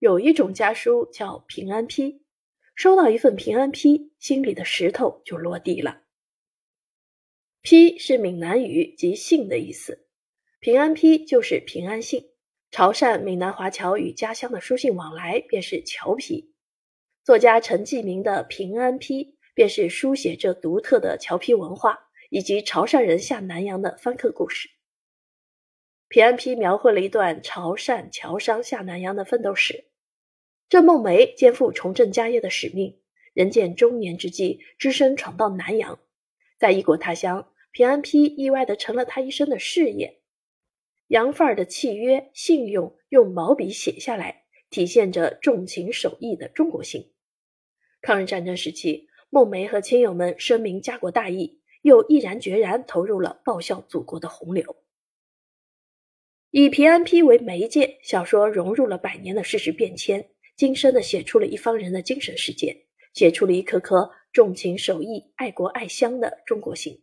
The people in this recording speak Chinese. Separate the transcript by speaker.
Speaker 1: 有一种家书叫平安批，收到一份平安批，心里的石头就落地了。批是闽南语及信的意思，平安批就是平安信。潮汕闽南华侨与家乡的书信往来便是侨批。作家陈继明的平安批便是书写这独特的侨批文化以及潮汕人下南洋的番客故事。平安批描绘了一段潮汕侨商下南洋的奋斗史。这孟梅肩负重振家业的使命，人见中年之际，只身闯到南洋，在异国他乡，平安批意外的成了他一生的事业。洋范儿的契约、信用，用毛笔写下来，体现着重情守义的中国性。抗日战争时期，孟梅和亲友们声明家国大义，又毅然决然投入了报效祖国的洪流。以平安批为媒介，小说融入了百年的事实变迁。精深的写出了一方人的精神世界，写出了一颗颗重情守义、爱国爱乡的中国心。